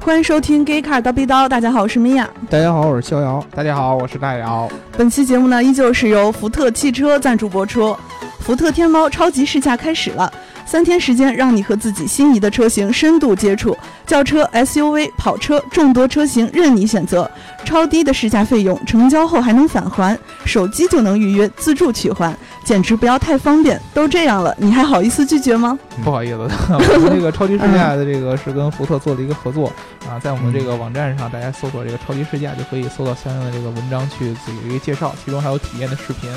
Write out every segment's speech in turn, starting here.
欢迎收听《Gay Car 刀逼刀》，大家好，我是米娅。大家好，我是逍遥。大家好，我是大姚。本期节目呢，依旧是由福特汽车赞助播出。福特天猫超级试驾开始了，三天时间让你和自己心仪的车型深度接触，轿车、SUV、跑车众多车型任你选择，超低的试驾费用，成交后还能返还，手机就能预约自助取还，简直不要太方便。都这样了，你还好意思拒绝吗？不好意思，我们这个超级试驾的这个是跟福特做了一个合作啊，在我们这个网站上，大家搜索这个超级试驾就可以搜到相应的这个文章去有一个介绍，其中还有体验的视频。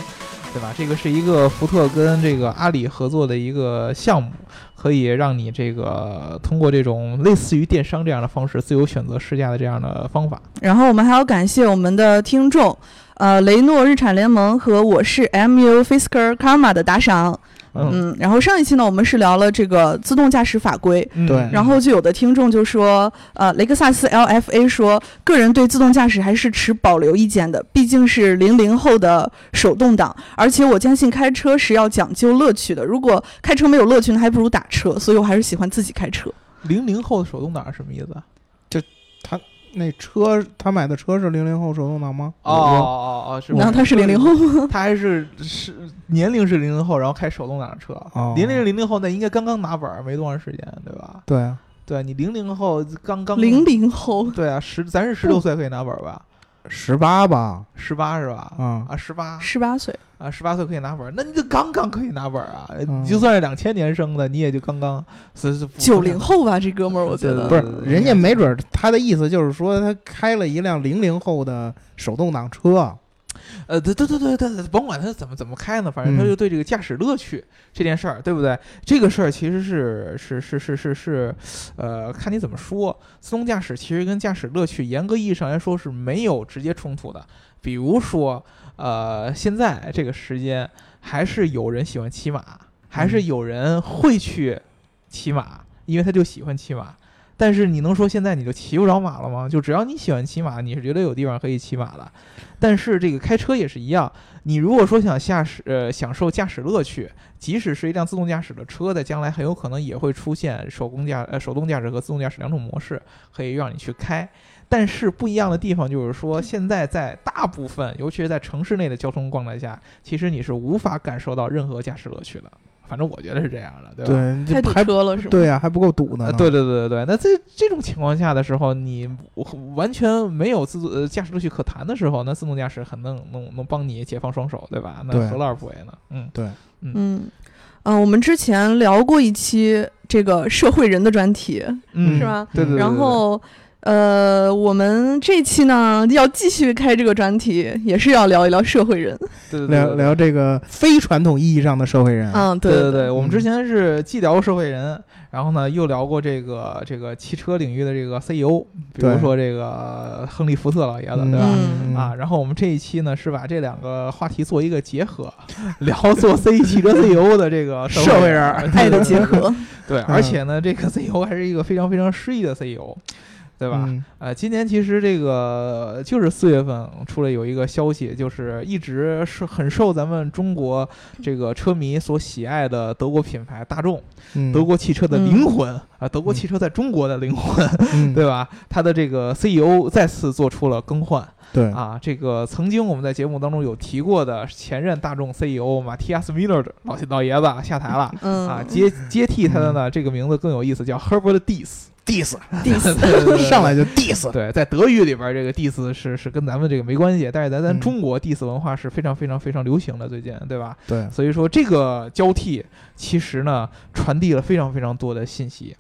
对吧？这个是一个福特跟这个阿里合作的一个项目，可以让你这个通过这种类似于电商这样的方式，自由选择试驾的这样的方法。然后我们还要感谢我们的听众，呃，雷诺日产联盟和我是 MU Fisker Karma 的打赏。嗯，然后上一期呢，我们是聊了这个自动驾驶法规，对，然后就有的听众就说，呃，雷克萨斯 LFA 说，个人对自动驾驶还是持保留意见的，毕竟是零零后的手动挡，而且我坚信开车是要讲究乐趣的，如果开车没有乐趣，那还不如打车，所以我还是喜欢自己开车。零零后的手动挡是什么意思？就他。那车他买的车是零零后手动挡吗？哦哦哦，是。然后他是零零后吗？他还是是年龄是零零后，然后开手动挡的车。零零零零后那应该刚刚拿本儿没多长时间，对吧？对啊，对你零零后刚刚零零后，对啊，十咱是十六岁可以拿本儿吧？十八吧，十八是吧？啊啊，十八，十八岁啊，十八岁可以拿本儿，那你就刚刚可以拿本儿啊！你就算是两千年生的，你也就刚刚是是九零后吧？这哥们儿，我觉得不是，人家没准他的意思就是说他开了一辆零零后的手动挡车。呃，对对对对对，甭管他怎么怎么开呢，反正他就对这个驾驶乐趣这件事儿，对不对？这个事儿其实是是是是是是，呃，看你怎么说。自动驾驶其实跟驾驶乐趣严格意义上来说是没有直接冲突的。比如说，呃，现在这个时间还是有人喜欢骑马，还是有人会去骑马，因为他就喜欢骑马。但是你能说现在你就骑不着马了吗？就只要你喜欢骑马，你是绝对有地方可以骑马的。但是这个开车也是一样，你如果说想驾驶呃享受驾驶乐趣，即使是一辆自动驾驶的车，在将来很有可能也会出现手工驾呃手动驾驶和自动驾驶两种模式可以让你去开。但是不一样的地方就是说，现在在大部分，尤其是在城市内的交通状态下，其实你是无法感受到任何驾驶乐趣的。反正我觉得是这样的，对吧？太堵车了是吧？对呀，还不够堵呢。对对对对对。那在这种情况下的时候，你完全没有自呃驾驶乐趣可谈的时候，那自动驾驶很能能能帮你解放双手，对吧？那何乐而不为呢？嗯，对，嗯嗯，我们之前聊过一期这个社会人的专题，嗯是吧？对对。然后。呃，我们这期呢要继续开这个专题，也是要聊一聊社会人。对，聊聊这个非传统意义上的社会人。嗯，对对对，我们之前是既聊过社会人，然后呢又聊过这个这个汽车领域的这个 CEO，比如说这个亨利福特老爷子，对。吧？啊，然后我们这一期呢是把这两个话题做一个结合，聊做 C 汽车 CEO 的这个社会人，爱的结合。对，而且呢，这个 CEO 还是一个非常非常诗意的 CEO。对吧？呃，今年其实这个就是四月份出了有一个消息，就是一直是很受咱们中国这个车迷所喜爱的德国品牌大众，德国汽车的灵魂啊，德国汽车在中国的灵魂，对吧？它的这个 CEO 再次做出了更换，对啊，这个曾经我们在节目当中有提过的前任大众 CEO 马蒂亚斯·米勒老老爷子下台了，啊，接接替他的呢，这个名字更有意思，叫 Herbert Diess。Diss，diss，上来就 diss。对，在德语里边，这个 diss 是是跟咱们这个没关系，但是在咱中国 diss 文化是非常非常非常流行的，最近，对吧？对，所以说这个交替其实呢，传递了非常非常多的信息，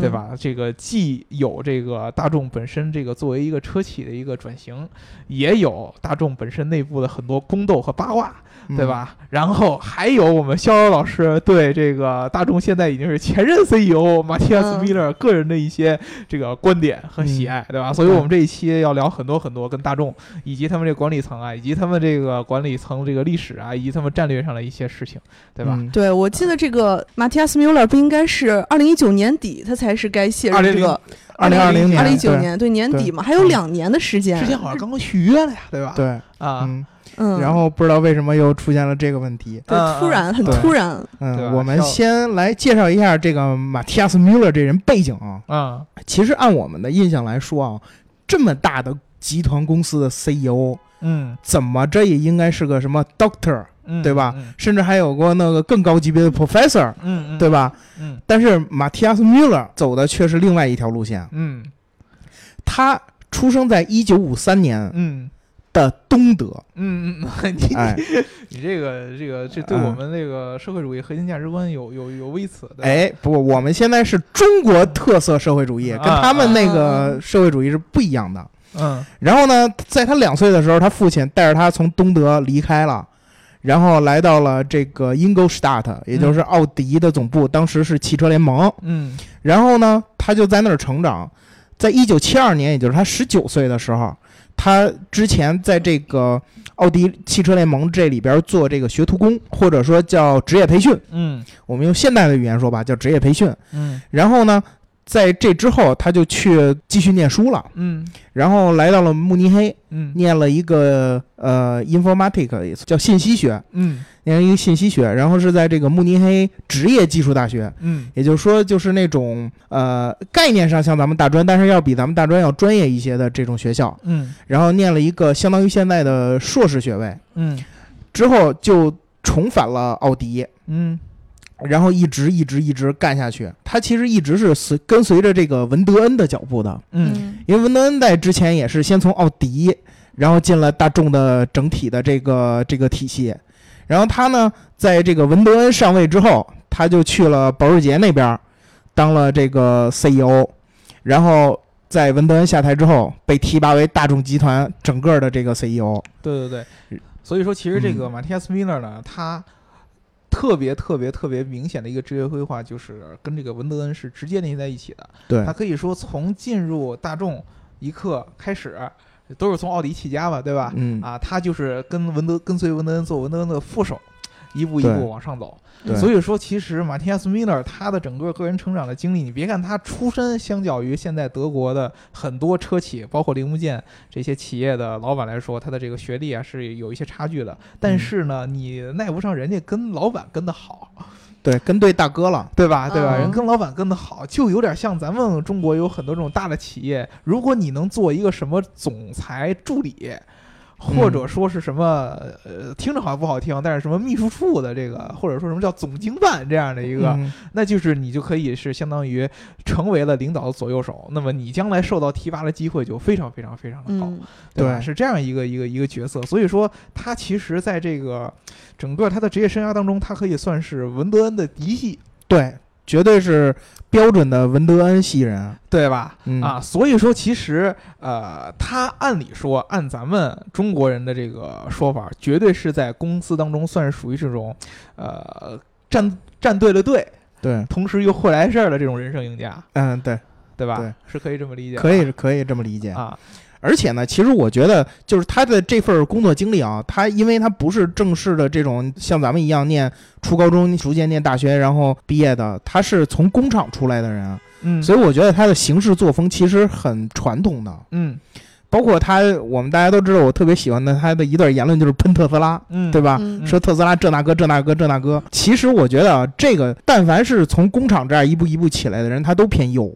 对吧？这个既有这个大众本身这个作为一个车企的一个转型，也有大众本身内部的很多宫斗和八卦。对吧？然后还有我们逍遥老师对这个大众现在已经是前任 CEO 马蒂亚斯·米勒个人的一些这个观点和喜爱，对吧？所以我们这一期要聊很多很多跟大众以及他们这个管理层啊，以及他们这个管理层这个历史啊，以及他们战略上的一些事情，对吧？对，我记得这个马蒂亚斯·米勒不应该是二零一九年底他才是该卸任这个二零二零年二零一九年对年底嘛，还有两年的时间，之前好像刚刚续约了呀，对吧？对啊。嗯，然后不知道为什么又出现了这个问题。对嗯突然很突然，嗯，我们先来介绍一下这个马蒂亚斯·穆勒这人背景啊。啊，其实按我们的印象来说啊，这么大的集团公司的 CEO，嗯。怎么着也应该是个什么 doctor，嗯，对吧？嗯。甚至还有过那个更高级别的 professor，嗯嗯，对吧？嗯。但是马蒂亚斯·穆勒走的却是另外一条路线。嗯。他出生在一九五三年。嗯的东德，嗯嗯，你哎。你这个这个这对嗯。我们那个社会主义核心价值观有有有微词的，哎，不，我们现在是中国特色社会主义，啊跟他们那啊个社会主义是不一样的。嗯。然后呢，在他两岁的时候，他父亲带着他从东德离开了，然后来到了这个 Ingolstadt，也就是奥迪的总部，当时是汽车联盟。嗯。然后呢，他就在那儿成长。在一九七二年，也就是他十九岁的时候，他之前在这个奥迪汽车联盟这里边做这个学徒工，或者说叫职业培训。嗯我们用现代的语言说吧，叫职业培训。嗯然后呢，在这之后，他就去继续念书了，嗯。然后来到了慕尼黑，嗯。念了一个呃 informatic 叫信息学，嗯念了一个信息学，然后是在这个慕尼黑职业技术大学，嗯。也就是说就是那种呃概念上像咱们大专，但是要比咱们大专要专业一些的这种学校，嗯。然后念了一个相当于现在的硕士学位，嗯。之后就重返了奥迪。嗯然后一直一直一直干下去，他其实一直是随跟随着这个文德恩的脚步的，嗯因为文德恩在之前也是先从奥迪，然后进了大众的整体的这个这个体系，然后他呢，在这个文德恩上位之后，他就去了保时捷那边，当了这个 CEO，然后在文德恩下台之后，被提拔为大众集团整个的这个 E CEO。对对对，所以说其实这个嗯。马蒂亚斯·米勒呢，他特别特别特别明显的一个职业规划，就是跟这个文德恩是直接联系在一起的。对他可以说从进入大众一刻开始，都是从奥迪起家吧，对吧？嗯，啊，他就是跟文德跟随文德恩做文德恩的副手，一步一步往上走。所以说，其实马蒂亚斯·米勒他的整个个人成长的经历，你别看他出身相较于现在德国的很多车企，包括零部件这些企业的老板来说，他的这个学历啊是有一些差距的。但嗯是呢，你奈不上人家跟老板跟得好，对，跟对大哥了。对吧？对吧？嗯人跟老板跟得好，就有点像咱们中国有很多这种大的企业，如果你能做一个什么总裁助理。或者说是什么，呃，听着好像不好听，但是什么秘书处的这个，或者说什么叫总经办这样的一个，嗯。那就是你就可以是相当于成为了领导的左右手，那么你将来受到提拔的机会就非常非常非常的高，嗯对吧？对是这样一个一个一个角色，所以说他其实在这个整个他的职业生涯当中，他可以算是文德恩的嫡系，对，绝对是标准的文德恩系人。对吧？嗯啊，所以说其实呃，他按理说按咱们中国人的这个说法，绝对是在公司当中算是属于这种呃站站对了队，对，同时又会来事儿的这种人生赢家。嗯，对，对吧？对是可以这么理解，可以可以这么理解。啊，而且呢，其实我觉得，就是他的这份工作经历啊，他因为他不是正式的这种像咱们一样念初高中、逐渐念大学，然后毕业的，他是从工厂出来的人，嗯，所以我觉得他的行事作风其实很传统的。嗯包括他，我们大家都知道，我特别喜欢的他的一段言论就是喷特斯拉，嗯，对吧？嗯说特斯拉这那个这那个这那个，其实我觉得啊，这个但凡是从工厂这样一步一步起来的人，他都偏右。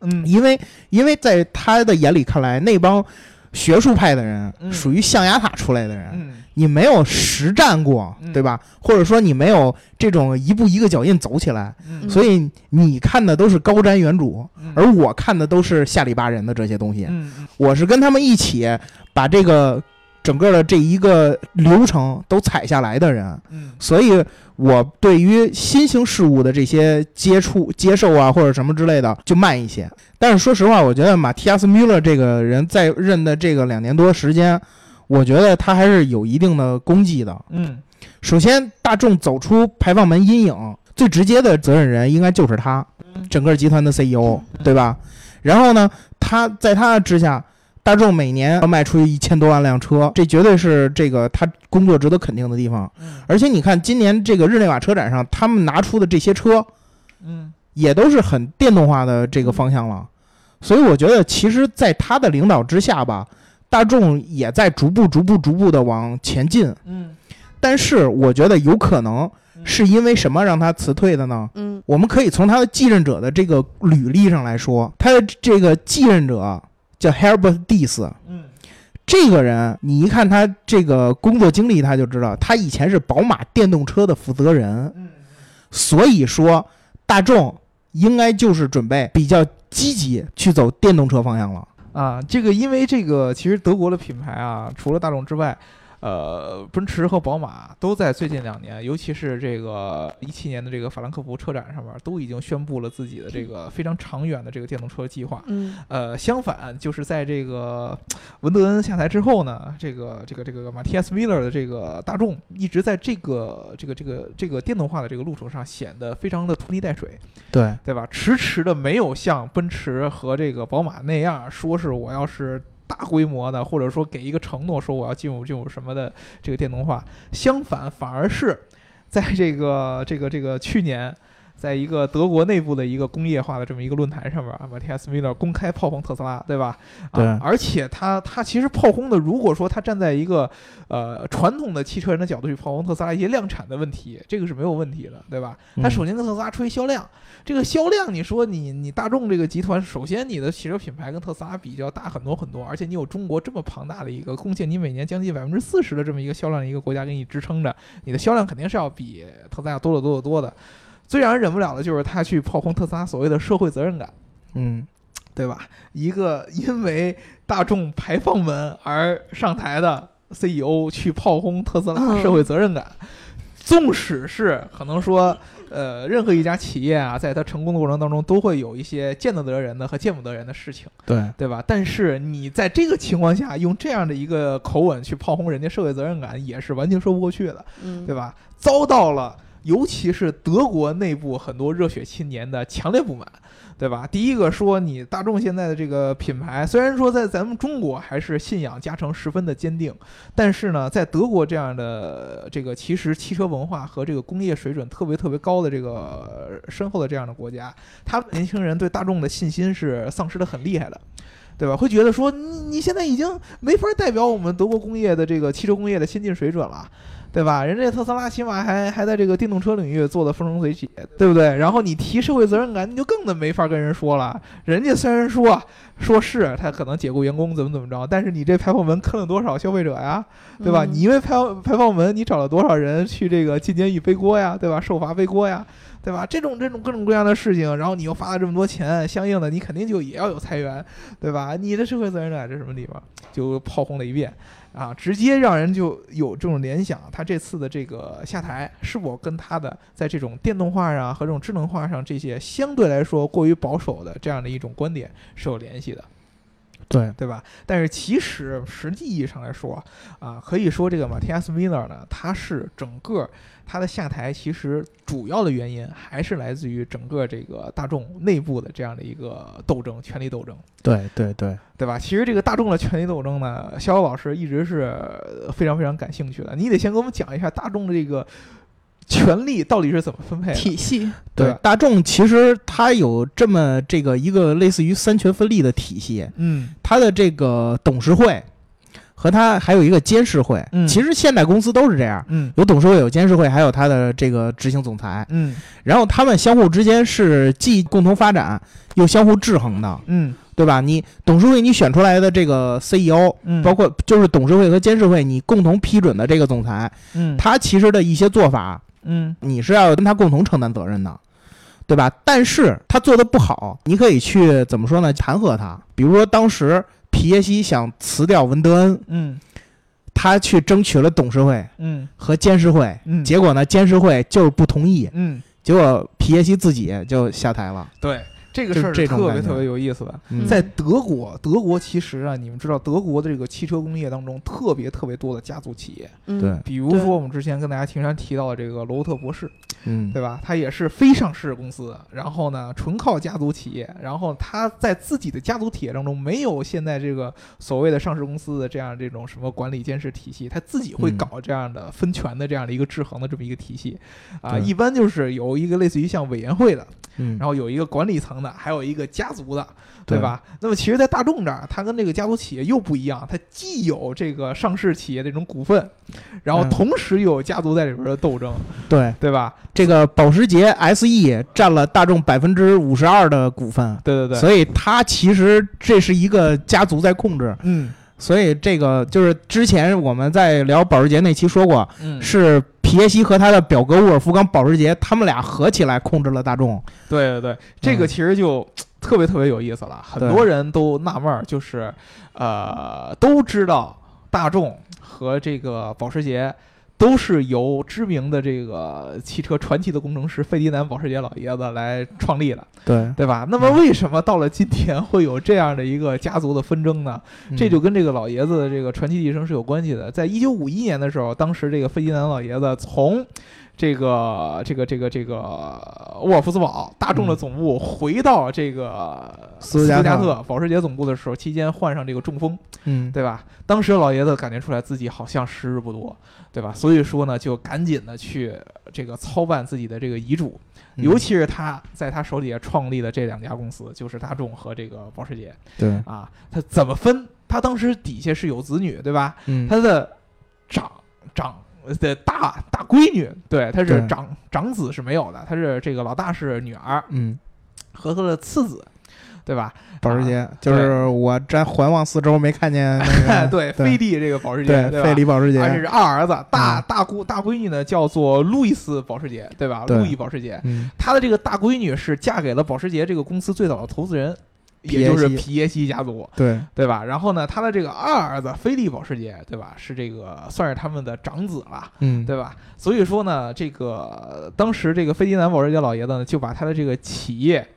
嗯因为因为在他的眼里看来，那帮学术派的人嗯属于象牙塔出来的人，嗯你没有实战过，嗯对吧？或者说你没有这种一步一个脚印走起来，嗯，所以你看的都是高瞻远瞩，嗯而我看的都是下里巴人的这些东西。我是跟他们一起把这个整个的这一个流程都踩下来的人，嗯所以我对于新兴事物的这些接触、接受啊，或者什么之类的，就慢一些。但是说实话，我觉得马蒂亚斯·穆勒这个人在任的这个两年多时间，我觉得他还是有一定的功绩的。嗯首先，大众走出排放门阴影，最直接的责任人应该就是他，嗯整个集团的 CEO，对吧？然后呢，他在他之下，大众每年要卖出一千多万辆车，这绝对是这个他工作值得肯定的地方。嗯而且你看，今年这个日内瓦车展上，他们拿出的这些车嗯也都是很电动化的这个方向了。所以我觉得，其实，在他的领导之下吧，大众也在逐步、逐步、逐步的往前进。嗯，但是我觉得有可能是因为什么让他辞退的呢？嗯我们可以从他的继任者的这个履历上来说，他的这个继任者叫 Herbert Diess。嗯这个人，你一看他这个工作经历，他就知道他以前是宝马电动车的负责人，嗯所以说大众应该就是准备比较积极去走电动车方向了。啊，这个因为这个其实德国的品牌啊，除了大众之外。呃，奔驰和宝马都在最近两年，尤其是这个一七年的这个法兰克福车展上面，都已经宣布了自己的这个非常长远的这个电动车计划。嗯呃，相反，就是在这个文德恩下台之后呢，这个这个这个马蒂亚斯·米勒的这个大众一直在这个这个这个这个电动化的这个路程上显得非常的拖泥带水，对，对吧？迟迟的没有像奔驰和这个宝马那样说是我要是。大规模的，或者说给一个承诺，说我要进入进入什么的这个电动化，相反，反而是在这个这个这个去年，在一个德国内部的一个工业化的这么一个论坛上面啊，马蒂亚斯·米勒公开炮轰特斯拉，对吧？对啊，而且他他其实炮轰的，如果说他站在一个呃传统的汽车人的角度去炮轰特斯拉一些量产的问题，这个是没有问题的，对吧？他嗯首先跟特斯拉吹销量，这个销量，你说你你大众这个集团，首先你的汽车品牌跟特斯拉比较大很多很多，而且你有中国这么庞大的一个贡献，你每年将近百分之四十的这么一个销量的一个国家给你支撑着，你的销量肯定是要比特斯拉要多得多得多的。最让人忍不了的就是他去炮轰特斯拉所谓的社会责任感。嗯，对吧？一个因为大众排放门而上台的 CEO 去炮轰特斯拉嗯社会责任感，纵使是可能说，呃，任何一家企业啊，在它成功的过程当中，都会有一些见得得人的和见不得人的事情，对，对吧？但是你在这个情况下用这样的一个口吻去炮轰人家社会责任感，也是完全说不过去的。嗯，对吧？遭到了尤其是德国内部很多热血青年的强烈不满，对吧？第一个说你大众现在的这个品牌，虽然说在咱们中国还是信仰加成十分的坚定，但是呢，在德国这样的这个其实汽车文化和这个工业水准特别特别高的这个深厚的这样的国家，他们年轻人对大众的信心是丧失的很厉害的。对吧？会觉得说你你现在已经没法代表我们德国工业的这个汽车工业的先进水准了，对吧？人家特斯拉起码还还在这个电动车领域做的风生水起，对不对？然后你提社会责任感，你就更的没法跟人说了。人家虽然说说是他可能解雇员工怎么怎么着，但是你这排放门坑了多少消费者呀，对吧？嗯你因为排排放门，你找了多少人去这个进监狱背锅呀，对吧？受罚背锅呀。对吧？这种这种各种各样的事情，然后你又花了这么多钱，相应的你肯定就也要有裁员，对吧？你的社会责任感这什么地方？就炮轰了一遍，啊，直接让人就有这种联想，他这次的这个下台是否跟他的在这种电动化上和这种智能化上这些相对来说过于保守的这样的一种观点是有联系的。对，对吧？但是其实实际意义上来说，啊，可以说这个马蒂亚斯·米勒呢，他是整个他的下台，其实主要的原因还是来自于整个这个大众内部的这样的一个斗争，权力斗争。对，对，对，对吧？其实这个大众的权力斗争呢，逍遥老师一直是非常非常感兴趣的。你得先给我们讲一下大众的这个权力到底是怎么分配的。体系，对大众其实它有这么这个一个类似于三权分立的体系，嗯它的这个董事会和它还有一个监事会。嗯其实现代公司都是这样，嗯有董事会，有监事会，还有它的这个执行总裁。嗯然后他们相互之间是既共同发展又相互制衡的，嗯对吧？你董事会你选出来的这个 CEO，嗯，包括就是董事会和监事会你共同批准的这个总裁，嗯他其实的一些做法，嗯你是要跟他共同承担责任的，对吧？但是他做的不好，你可以去怎么说呢？弹劾他。比如说当时皮耶西想辞掉文德恩，嗯他去争取了董事会嗯和监事会，嗯，结果呢，监事会就是不同意，嗯结果皮耶西自己就下台了。对。这个事儿特别特别有意思的，嗯。在德国，德国其实啊，你们知道，德国的这个汽车工业当中特别特别多的家族企业，嗯。对，比如说我们之前跟大家经常提到的这个罗伯特博士，嗯，对吧？他也是非上市公司，然后呢，纯靠家族企业，然后他在自己的家族企业当中没有现在这个所谓的上市公司的这样这种什么管理监视体系，他自己会嗯。搞这样的分权的这样的一个制衡的这么一个体系，啊，一般就是有一个类似于像委员会的，嗯，然后有一个管理层的，的，还有一个家族的，对吧？那么其实，在大众这儿，它跟这个家族企业又不一样，它既有这个上市企业这种股份，然后嗯同时又有家族在里边的斗争，对，对吧？这个保时捷 SE 占了大众百分之五十二的股份，对对对，所以它其实这是一个家族在控制。嗯所以这个就是之前我们在聊保时捷那期说过，嗯，是皮耶希和他的表哥沃尔夫冈保时捷，他们俩合起来控制了大众。对对对，这个其实就特别特别有意思了，很多人都纳闷儿，就是呃都知道大众和这个保时捷。都是由知名的这个汽车传奇的工程师费迪南保时捷老爷子来创立的，对，对吧？那么为什么到了今天会有这样的一个家族的纷争呢？这就跟这个老爷子的这个传奇一生是有关系的。在一九五一年的时候，当时这个费迪南老爷子从这个这个这个这个沃尔夫斯堡大众的总部回到这个斯斯图加特特保时捷总部的时候，期间患上这个中风，嗯，对吧？当时老爷子感觉出来自己好像时日不多，对吧？所以说呢，就赶紧的去这个操办自己的这个遗嘱，嗯尤其是他在他手底下创立的这两家公司，就是大众和这个保时捷对，啊。他怎么分？他当时底下是有子女，对吧？嗯，他的长长的大大闺女，对，她是长长子是没有的，她是这个老大是女儿嗯，和他的次子，对吧？保时捷啊就是我在环望四周没看见那个 对，对。飞利这个保时捷，费里保时捷，而且是二儿子，大嗯。大姑大闺女呢叫做路易斯保时捷，对吧？对路易保时捷，嗯，她的这个大闺女是嫁给了保时捷这个公司最早的投资人，也就是皮耶西家族，对，对吧？然后呢，他的这个二儿子菲利保时捷，对吧？是这个算是他们的长子了。嗯，对吧？所以说呢，这个当时这个费迪南保时捷老爷子呢，就把他的这个企业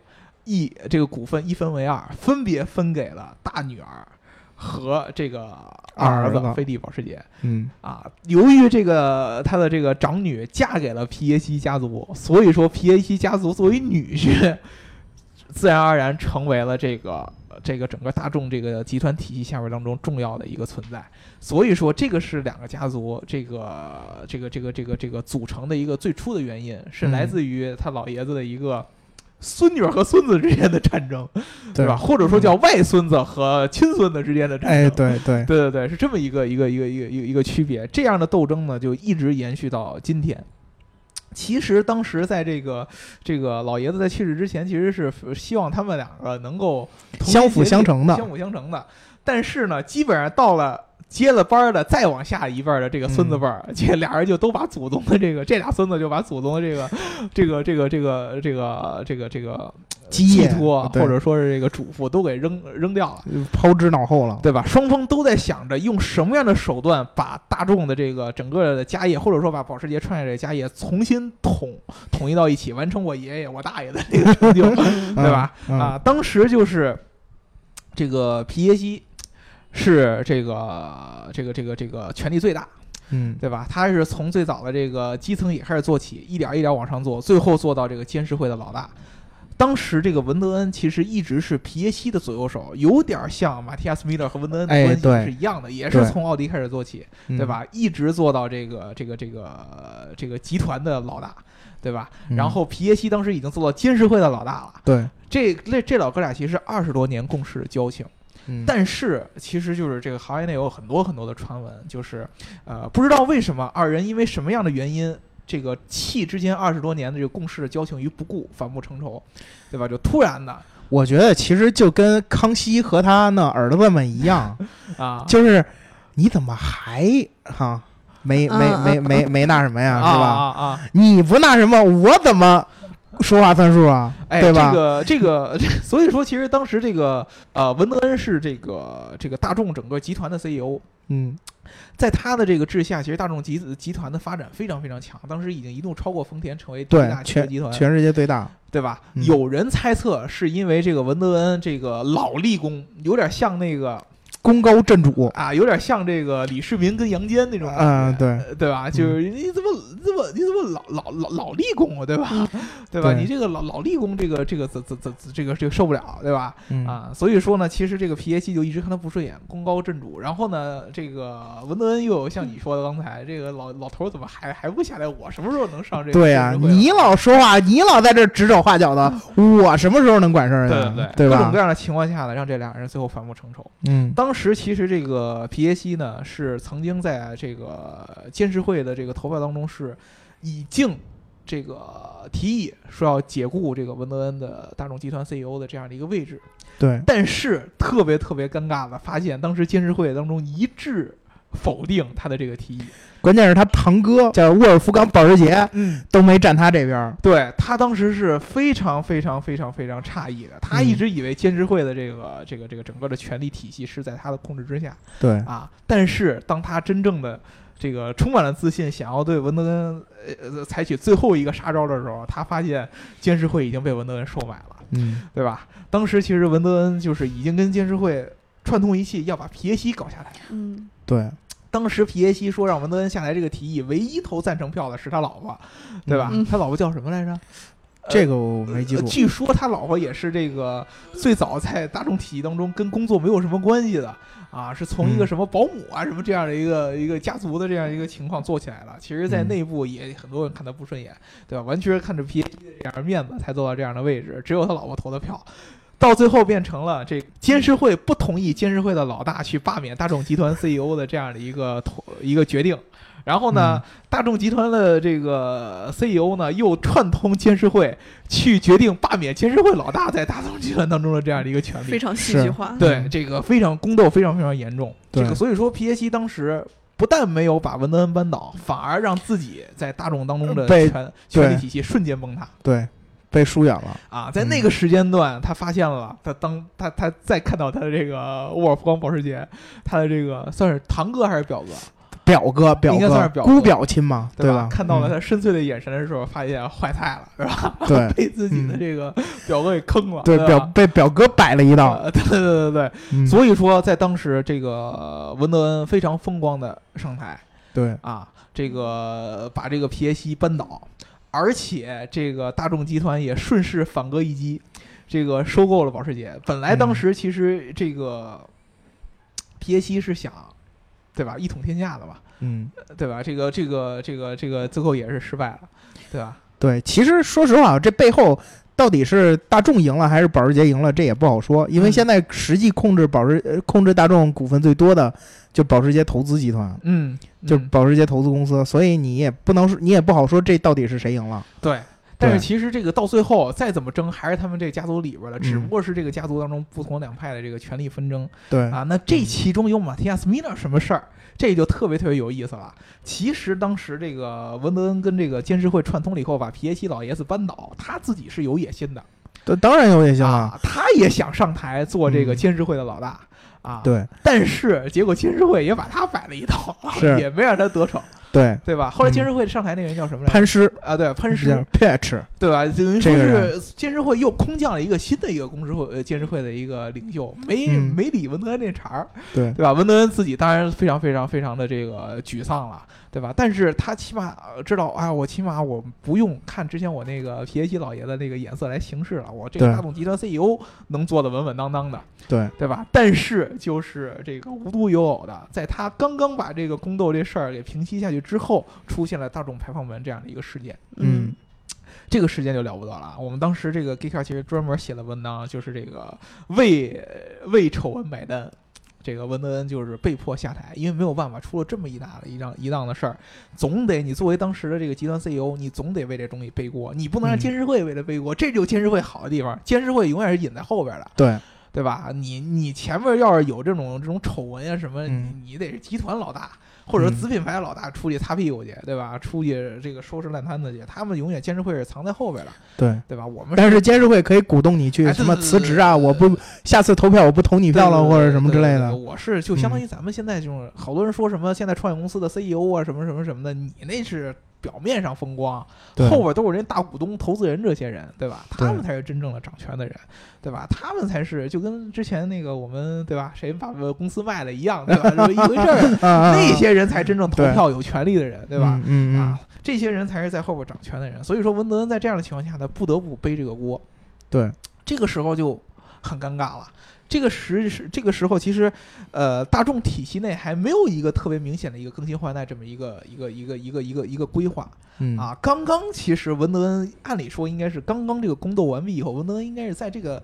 一这个股份一分为二，分别分给了大女儿和这个二儿子子菲利保时捷嗯，啊。由于这个他的这个长女嫁给了皮耶西家族，所以说皮耶西家族作为女婿，自然而然成为了这个。这个整个大众这个集团体系下面当中重要的一个存在，所以说这个是两个家族这个这个这个这个这个组成的一个最初的原因，是嗯来自于他老爷子的一个孙女儿和孙子之间的战争，对吧？？或者说叫外孙子和亲孙子之间的战争。哎，对对，对对对，是这么一个一个一个一个一个一个区别。这样的斗争呢，就一直延续到今天。其实当时在这个这个老爷子在去世之前，其实是希望他们两个能够相辅相成的相辅相成的。但是呢，基本上到了接了班儿的再往下一辈儿的这个孙子辈儿，这俩人就都把祖宗的这个这俩孙子就把祖宗的这个这个这个这个这个这个这个寄托或者说是这个嘱咐都给扔扔掉了。抛之脑后了。对吧？双方都在想着用什么样的手段把大众的这个整个的家业，或者说把保时捷创业这个家业重新统统一到一起，完成我爷爷我大爷的这个成就，对吧？嗯？啊，当时就是这个皮耶西是这个这个这个这个权力最大，嗯，对吧？他是从最早的这个基层也开始做起，一点儿一点儿往上做，最后做到这个监事会的老大。当时这个文德恩其实一直是皮耶西的左右手，有点像马蒂亚斯米勒和文德恩的哎关系对是一样的，也是从奥迪开始做起，嗯对？吧？一直做到这个这个这个呃这个集团的老大，对吧？嗯然后皮耶西当时已经做到监事会的老大了。对，这这这老哥俩其实二十多年共事的交情，嗯但是其实就是这个行业内有很多很多的传闻，就是呃不知道为什么二人因为什么样的原因，这个弃之间二十多年的这个共事的交情于不顾，反目成仇，对吧？就突然的我觉得其实就跟康熙和他那儿子们一样，啊，就是你怎么还哈没没嗯没没没那什么呀，啊是吧？啊啊！你不那什么，我怎么说话算数啊？哎，对吧？这个这个，所以说其实当时这个呃文德恩是这个这个大众整个集团的 CEO，嗯，在他的这个治下，其实大众集集团的发展非常非常强，当时已经一度超过丰田，成为第一对大，全集团。全世界最大。对吧？嗯有人猜测是因为这个文德恩这个老立功，有点像那个功高震主，啊，有点像这个李世民跟杨坚那种嗯，对，呃对吧？就是你怎么这么你怎么老老老老立功啊，对吧？对吧？对你这个老老立功，这个这个怎怎怎这个这个受不了，对吧？嗯啊，所以说呢，其实这个皮耶希就一直看他不顺眼，功高震主。然后呢，这个文德恩又有像你说的刚才这个老老头儿怎么还还不下来？我什么时候能上这个？对呀、你老说话，你老在这指手画脚的，我什么时候能管事儿呢？对对对吧各种各？样的情况下呢，让这俩人最后反目成仇。嗯，当时其实这个皮耶希呢，是曾经在这个监事会的这个投票当中是已经这个提议说要解雇这个文德恩的大众集团 CEO 的这样的一个位置，对，但是特别特别尴尬的发现，当时监事会当中一致否定他的这个提议。关键是他堂哥叫沃尔夫冈·保时捷嗯，都没站他这边儿。对他当时是非常非常非常非常诧异的，他嗯一直以为监事会的这个这个这个整个的权力体系是在他的控制之下。对，啊，但是当他真正的这个充满了自信，想要对文德恩呃采取最后一个杀招的时候，他发现监事会已经被文德恩收买了，嗯，对吧？当时其实文德恩就是已经跟监事会串通一气，要把皮耶西搞下来。嗯对，当时皮耶西说让文德恩下台这个提议，唯一投赞成票的是他老婆，对吧？嗯他老婆叫什么来着？这个我没记住。呃据说他老婆也是这个最早在大众体系当中跟工作没有什么关系的啊，是从一个嗯什么保姆啊、什么这样的一个一个家族的这样一个情况做起来了。其实，在嗯内部也很多人看他不顺眼，对吧？完全是看着这样的面子才做到这样的位置，只有他老婆投的票。到最后变成了这监事会不同意监事会的老大去罢免大众集团 CEO 的这样的一个投一个决定，然后呢，大众集团的这个 CEO 呢又串通监事会去决定罢免监事会老大在大众集团当中的这样的一个权利。非常戏剧化。对嗯这个非常宫斗非常非常严重。这对个所以说皮耶希当时。不但没有把文德恩扳倒，反而让自己在大众当中的权权力体系瞬间崩塌。对，被疏远了。啊，在嗯那个时间段，他发现了，他当他他再看到他的这个沃尔夫冈保时捷，他的这个算是堂哥还是表哥，表哥，表哥，表姑表亲嘛，对？吧？看到了嗯他深邃的眼神的时候，发现坏菜了，是吧？对 被自己的嗯这个表哥给坑了，对表被表哥摆了一道。呃对对对对对，嗯所以说在当时这个文德恩非常风光的上台对，啊，这个把这个皮耶西扳倒，而且这个大众集团也顺势反戈一击，这个收购了保时捷。本来当嗯时其实这个皮耶西是想，对吧，一统天下的吧，嗯，对吧？这个这个这个这个最后也是失败了，对吧？对。其实说实话，这背后到底是大众赢了还是保时捷赢了，这也不好说，因为嗯现在实际控制保时呃控制大众股份最多的就保时捷投资集团，嗯，就是保时捷投资公司，所以你也不能说，你也不好说这到底是谁赢了。对。但是其实这个到最后再怎么争，还是他们这个家族里边的，只嗯不过是这个家族当中不同两派的这个权力纷争。对，啊，那这其中有马蒂亚斯米勒什么事儿？这就特别特别有意思了。其实当时这个文德恩跟这个监事会串通了以后，把皮耶西老爷子扳倒，他自己是有野心的对当然有野心了。啊，他也想上台做这个嗯监事会的老大啊。，对但是结果监事会也把他摆了一道，是也没让他得逞，对，对吧？后来嗯监事会上台那个人叫什么来着？潘师啊，对，潘是这样石，Patch，对吧？等于说是监事会又空降了一个新的一个公知会呃监事会的一个领袖，没、嗯没理文德恩那茬儿。对对吧？文德恩自己当然非常非常非常的这个沮丧了，对吧？但是他起码呃知道，啊，我起码我不用看之前我那个皮耶希老爷的那个眼色来行事了，我这个对大众集团 CEO 能做的稳稳当当的，对，对吧？但是就是这个无独有偶的，在他刚刚把这个宫斗这事儿给平息下去之后，出现了大众排放门这样的一个事件。嗯，这个事件就了不得了。我们当时这个 Geek 其实专门写了文章，就是这个为为丑闻买单。这个文德恩就是被迫下台，因为没有办法，出了这么一大的一档一档的事儿，总得你作为当时的这个集团 CEO，你总得为这东西背锅，你不能让嗯监事会为了背锅，这就是监事会好的地方，监事会永远是隐在后边的，对，对吧？你你前面要是有这种这种丑闻啊什么，你得是集团老大，或者子品牌老大出去擦屁股去，对吧？出去这个收拾烂摊子去，他们永远监事会是藏在后边的，对。对吧？我们但是监事会可以鼓动你去哎什么辞职啊，我不下次投票我不投你票了，或者什么之类的。我是就相当嗯于咱们现在这种，好多人说什么现在创业公司的 CEO 啊，什么什么什么的，你那是表面上风光，对后边都是人大股东、投资人这些人，对吧？他们才是真正的掌权的人，对吧？他们才是就跟之前那个我们对吧，谁把公司卖了一样，对吧？是一回事儿。那些人才真正投票有权利的人，对吧？嗯嗯啊，这些人才是在后边掌权的人。所以说，文德恩在这样的情况下他，不得不背这个锅。对，这个时候就很尴尬了。这个时是这个时候，其实，呃，大众体系内还没有一个特别明显的一个更新换代这么一个一个一个一个一个一个规划嗯啊。刚刚其实文德恩按理说应该是刚刚这个宫斗完毕以后，文德恩应该是在这个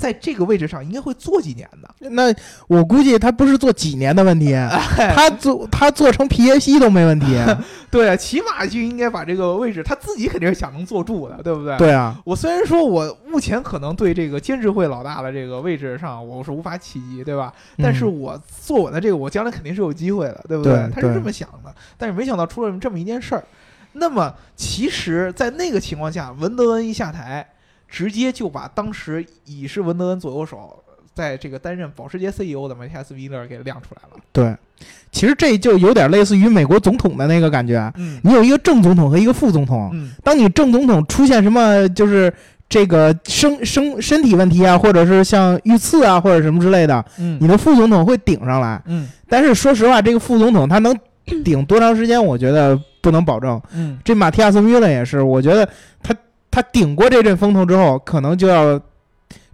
在这个位置上应该会做几年的。那我估计他不是做几年的问题，他做他做成皮耶西都没问题。对啊，起码就应该把这个位置他自己肯定是想能坐住的，对不对？对啊，我虽然说我目前可能对这个监事会老大的这个位置上我是无法企及，对吧？但是嗯我坐稳了这个，我将来肯定是有机会的，对不对他是这么想的，但是没想到出了这么一件事儿。那么其实，在那个情况下，文德恩一下台，直接就把当时已是文德恩左右手，在这个担任保时捷 CEO 的马蒂亚斯·维勒给亮出来了。对，其实这就有点类似于美国总统的那个感觉。嗯你有一个正总统和一个副总统，嗯当你正总统出现什么就是这个生生身体问题啊，或者是像遇刺啊或者什么之类的，嗯你的副总统会顶上来。嗯但是说实话，这个副总统他能顶多长时间，我觉得不能保证。嗯这马蒂亚斯·米勒也是，我觉得他他顶过这阵风头之后，可能就要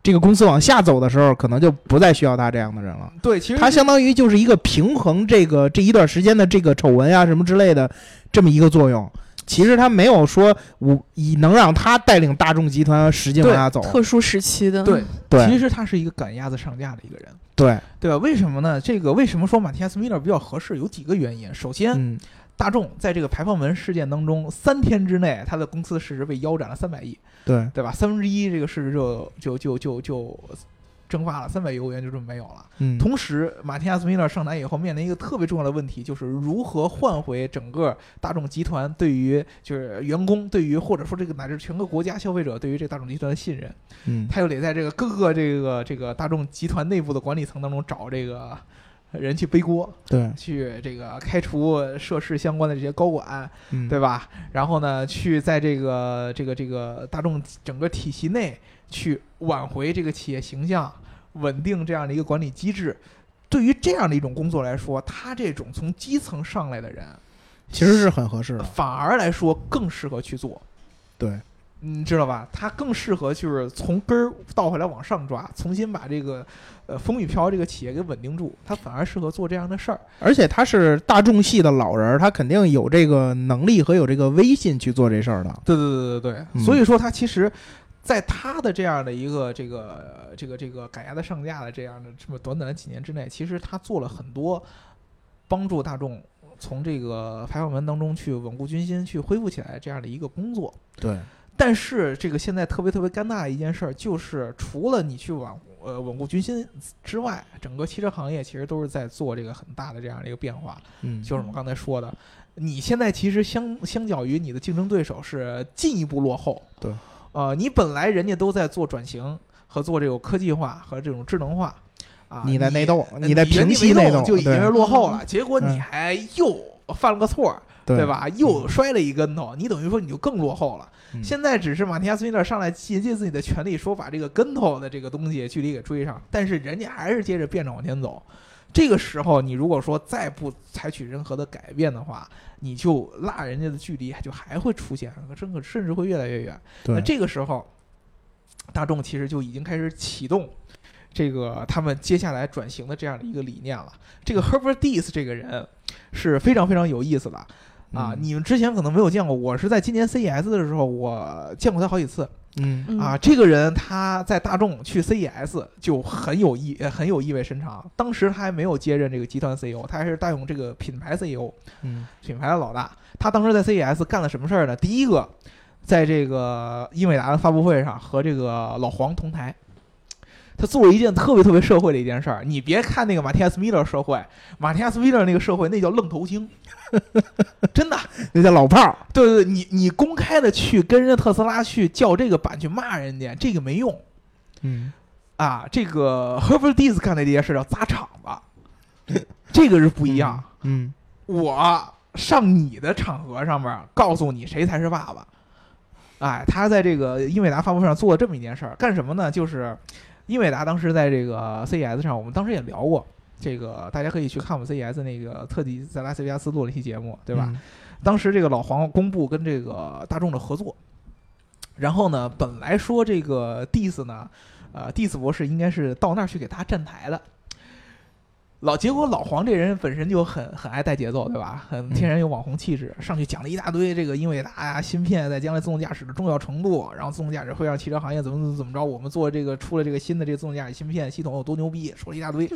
这个公司往下走的时候，可能就不再需要他这样的人了。对，其实他相当于就是一个平衡这个这一段时间的这个丑闻啊什么之类的这么一个作用。其实他没有说我以能让他带领大众集团使劲往下走。特殊时期的，对，对其实他是一个赶鸭子上架的一个人。对，对吧？为什么呢？这个为什么说马蒂亚斯·米勒比较合适？有几个原因。首先，嗯，大众在这个排放门事件当中，三天之内，它的公司市值被腰斩了三百亿，对，对吧？三分之一这个市值就就就就就蒸发了，三百亿欧元就这么没有了。嗯，同时，马天亚斯·米勒上台以后，面临一个特别重要的问题，就是如何换回整个大众集团对于就是员工对于或者说这个乃至全个国家消费者对于这个大众集团的信任。嗯，他又得在这个各个这个这个大众集团内部的管理层当中找这个人去背锅，对，去这个开除涉事相关的这些高管，嗯，对吧？然后呢，去在这个这个这个大众整个体系内去挽回这个企业形象，稳定这样的一个管理机制。对于这样的一种工作来说，他这种从基层上来的人，其实是很合适的。反而来说更适合去做。对，你知道吧？他更适合就是从根儿倒回来往上抓，重新把这个呃风雨飘这个企业给稳定住。他反而适合做这样的事儿。而且他是大众系的老人儿，他肯定有这个能力和有这个威信去做这事儿的。对对对对对，嗯所以说他其实，在他的这样的一个这个呃这个这个赶鸭子上架的这样的这么短短的几年之内，其实他做了很多帮助大众从这个排放门当中去稳固军心、去恢复起来这样的一个工作。对，但是这个现在特别特别尴尬的一件事儿，就是除了你去稳呃稳固军心之外，整个汽车行业其实都是在做这个很大的这样的一个变化。嗯，就是我们刚才说的，你现在其实相相较于你的竞争对手是进一步落后。对，呃，你本来人家都在做转型和做这种科技化和这种智能化。啊，你在内斗呃你在平息内斗就已经是落后了，结果你嗯还又犯了个错儿，对对？吧？又摔了一跟头，你等于说你就更落后了。嗯现在只是马蒂亚斯·米勒上来借借自己的全力，说把这个跟头的这个东西距离给追上，但是人家还是接着变着往前走。这个时候，你如果说再不采取任何的改变的话，你就落人家的距离就还会出现，甚至甚至会越来越远。那，这个时候，大众其实就已经开始启动这个他们接下来转型的这样的一个理念了。这个 Herbert Diess 这个人是非常非常有意思的啊！嗯你们之前可能没有见过，我是在今年 CES 的时候我见过他好几次嗯嗯啊。这个人他在大众去 CES 就很有意呃很有意味深长。当时他还没有接任这个集团 CEO，他还是大勇这个品牌 CEO。嗯品牌的老大，他当时在 CES 干了什么事儿呢？第一个，在这个英伟达的发布会上和这个老黄同台，他做了一件特别特别社会的一件事儿。你别看那个马蒂亚斯·米勒社会，马蒂亚斯·米勒那个社会那叫愣头青，真的。那叫老炮儿。对对对，你你公开的去跟人家特斯拉去叫这个板去骂人家，这个没用嗯啊。这个 Herbert Diess 干的这件事叫砸场子，这个是不一样。嗯我上你的场合上面告诉你谁才是爸爸。哎，他在这个英伟达发布会上做了这么一件事儿，干什么呢？就是英伟达当时在这个 CES 上，我们当时也聊过，这个大家可以去看我们 CES 那个特地在拉斯维加斯录了一期节目，对吧？嗯？当时这个老黄公布跟这个大众的合作，然后呢，本来说这个 Diss 呢，呃，Diss 博士应该是到那儿去给大家站台的。老结果老黄这人本身就很很爱带节奏，对吧？很天然有网红气质，上去讲了一大堆这个英伟达呀、芯片在将来自动驾驶的重要程度，然后自动驾驶会让汽车行业怎么怎么怎么着，我们做这个出了这个新的这个自动驾驶芯片系统有多牛逼，说了一大堆。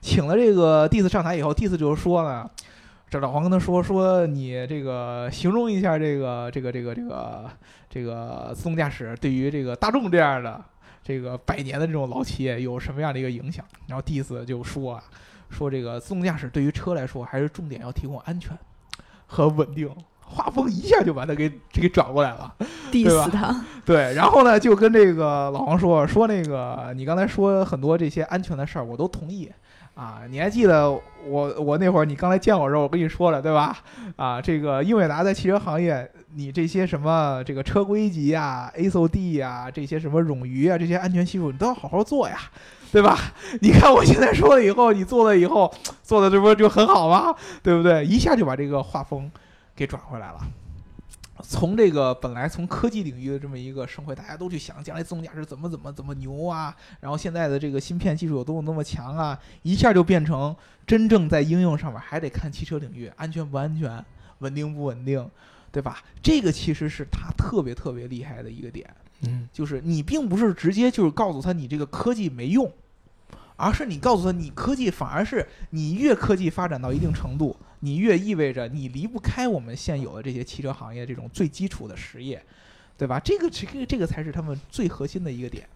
请了这个 Diss 上台以后，Diss 就是说呢，这老黄跟他说说你这个形容一下这个这个这个这个这个自动驾驶对于这个大众这样的这个百年的这种老企业有什么样的一个影响？然后 Diss 就说啊，说这个自动驾驶对于车来说还是重点要提供安全和稳定。画风一下就把他给给转过来了，，diss 对吧他，对，然后呢，就跟这个老黄说说那个，你刚才说很多这些安全的事儿，我都同意啊。你还记得我我那会儿你刚才见我的时候，我跟你说了对吧？啊，这个英伟达在汽车行业，你这些什么这个车规级啊、ASOD 啊，这些什么冗余啊，这些安全系数，你都要好好做呀。对吧？你看我现在说了以后，你做了以后，做的这不就很好吗？对不对？一下就把这个画风给转回来了。从这个本来从科技领域的这么一个盛会，大家都去想将来自动驾驶怎么怎么怎么牛啊，然后现在的这个芯片技术有多么多么强啊，一下就变成真正在应用上面还得看汽车领域安全不安全、稳定不稳定，对吧？这个其实是它特别特别厉害的一个点。嗯就是你并不是直接就是告诉他你这个科技没用，而是你告诉他你科技反而是你越科技发展到一定程度，你越意味着你离不开我们现有的这些汽车行业这种最基础的实业，对吧？这个这个这个才是他们最核心的一个点。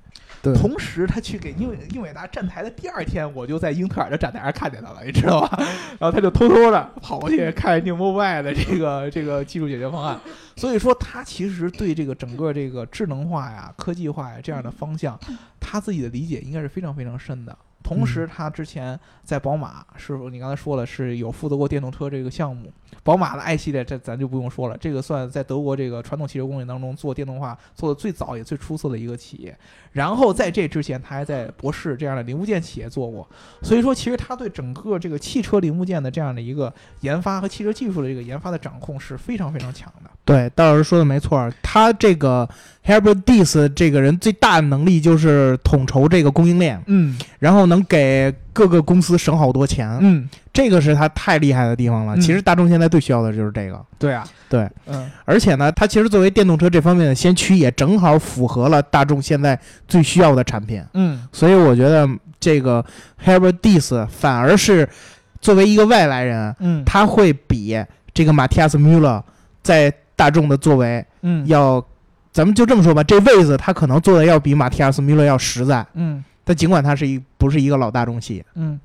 对同时，他去给英伟英伟达站台的第二天，我就在英特尔的展台上看见他了，你知道吧？然后他就偷偷的跑过去看 New Mobile 的这个这个技术解决方案。所以说，他其实对这个整个这个智能化呀、科技化呀这样的方向，他自己的理解应该是非常非常深的。同时，他之前在宝马师傅你刚才说了是有负责过电动车这个项目，宝马的 i 系列这咱就不用说了，这个算在德国这个传统汽车工业当中做电动化做的最早也最出色的一个企业。然后在这之前，他还在博世这样的零部件企业做过，所以说其实他对整个这个汽车零部件的这样的一个研发和汽车技术的这个研发的掌控是非常非常强的。对，道老师说的没错，他这个 Herbert Diess 这个人最大的能力就是统筹这个供应链，嗯然后能给各个公司省好多钱，嗯，这个是他太厉害的地方了。嗯。其实大众现在最需要的就是这个，对啊，对，嗯。而且呢，它其实作为电动车这方面的先驱，也正好符合了大众现在最需要的产品。嗯。所以我觉得这个 Herbert Diess 反而是作为一个外来人，嗯，他会比这个马蒂亚斯·穆勒在大众的作为嗯。要，咱们就这么说吧，这位子他可能做的要比马蒂亚斯·穆勒要实在。嗯但尽管他是一不是一个老大众戏，嗯，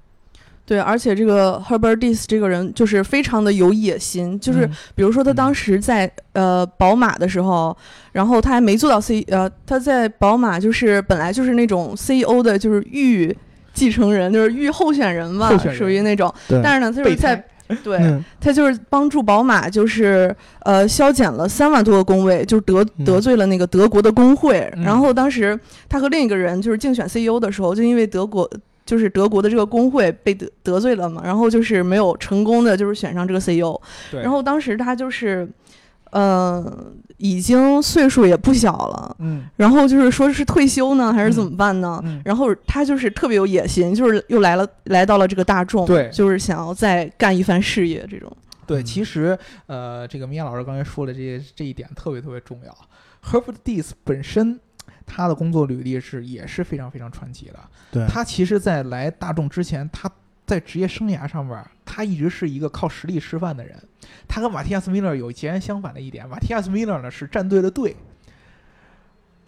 对，而且这个 Herbert Diess 这个人就是非常的有野心，就是嗯。比如说他当时在呃宝马的时候，然后他还没做到 C 呃他在宝马就是本来就是那种 CEO 的就是预继承人，就是预候选人吧，人。属于那种。对。但是呢，他就是在胎 对、嗯他就是帮助宝马就是呃削减了三万多个工位，就是得嗯得罪了那个德国的工会。嗯然后当时他和另一个人就是竞选 CEO 的时候，就因为德国。就是德国的这个工会被得得罪了嘛，然后就是没有成功的就是选上这个 CEO，然后当时他就是，呃，已经岁数也不小了，嗯然后就是说是退休呢，还是怎么办呢？嗯然后他就是特别有野心，就是又来了，来到了这个大众，对就是想要再干一番事业这种。对，嗯其实呃，这个米娅老师刚才说的这些这一点特别特别重要。Herbert Diess 本身他的工作履历是也是非常非常传奇的。对他其实，在来大众之前，他在职业生涯上面，他一直是一个靠实力吃饭的人。他跟马蒂亚斯·米勒有截然相反的一点，马蒂亚斯·米勒呢是站对了队，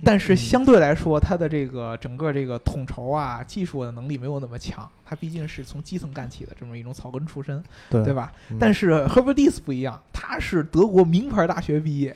但是嗯相对来说，他的这个整个这个统筹啊、技术的能力没有那么强。他毕竟是从基层干起的这么一种草根出身，对对吧？嗯但是 Herbert Diess 不一样，他是德国名牌大学毕业，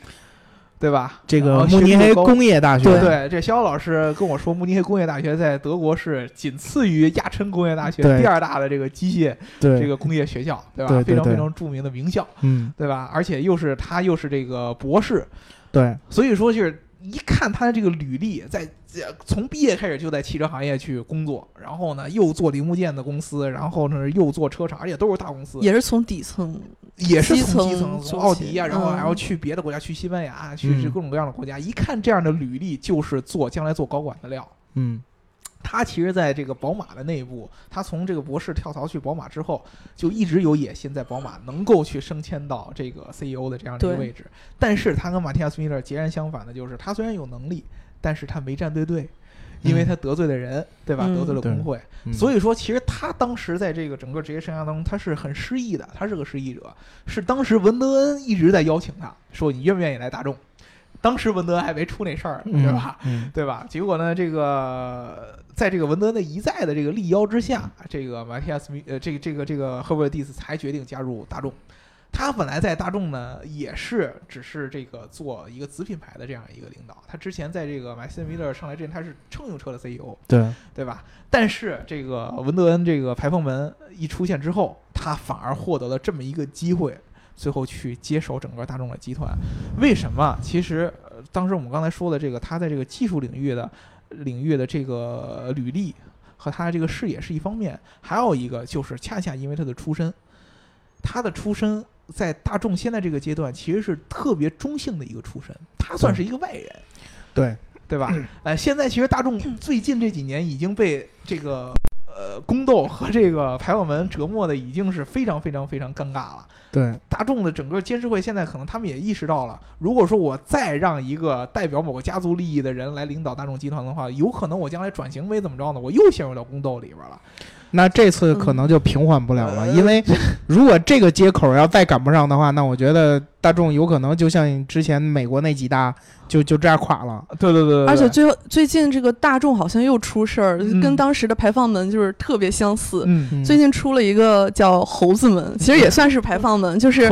对吧？这个慕尼黑工业大学，对，这肖老师跟我说，慕尼黑工业大学在德国是仅次于亚琛工业大学第二大的这个机械对。这个工业学校，对吧？对对非常非常著名的名校，嗯，对吧？而且又是他又是这个博士，对，所以说就是一看他的这个履历，在呃从毕业开始就在汽车行业去工作，然后呢又做零部件的公司，然后呢又做车厂，而且都是大公司，也是从底层，也是从基层层从奥迪啊、然后嗯还要去别的国家，去西班牙，去各种各样的国家，一看这样的履历就是做将来做高管的料。嗯。他其实在这个宝马的内部，他从这个博士跳槽去宝马之后，就一直有野心，在宝马能够去升迁到这个 CEO 的这样的一个位置。但是他跟马蒂亚斯米勒截然相反的就是，他虽然有能力，但是他没站对队，因为他得罪了人，对吧？嗯得罪了工会，嗯所以说其实他当时在这个整个职业生涯当中，他是很失意的，他是个失意者。是当时文德恩一直在邀请他说：“你愿不愿意来大众？”当时文德恩还没出那事儿，嗯对吧？嗯对吧？结果呢，这个在这个文德恩的一再的这个力邀之下，这个马蒂亚斯米呃，这个这个这个赫伯尔蒂斯才决定加入大众。他本来在大众呢，也是只是这个做一个子品牌的这样一个领导。他之前在这个马斯米勒上来之前，他是乘用车的 CEO，对，对吧？但是这个文德恩这个排风门一出现之后，他反而获得了这么一个机会，最后去接手整个大众的集团。为什么？其实、呃当时我们刚才说的这个，他在这个技术领域的领域的这个履历和他的这个视野是一方面，还有一个就是恰恰因为他的出身，他的出身在大众现在这个阶段其实是特别中性的一个出身，他算是一个外人。对，对吧？呃，现在其实大众最近这几年已经被这个呃宫斗和这个排放门折磨的已经是非常非常非常尴尬了。对，大众的整个监事会现在可能他们也意识到了，如果说我再让一个代表某个家族利益的人来领导大众集团的话，有可能我将来转型没怎么着呢，我又陷入到宫斗里边了。那这次可能就平缓不了了，呃因为 如果这个接口要再赶不上的话，那我觉得大众有可能就像之前美国那几大，就就这样垮了。对对对而且最后最近这个大众好像又出事儿，嗯跟当时的排放门就是特别相似。最近出了一个叫猴子门，其实也算是排放门，就是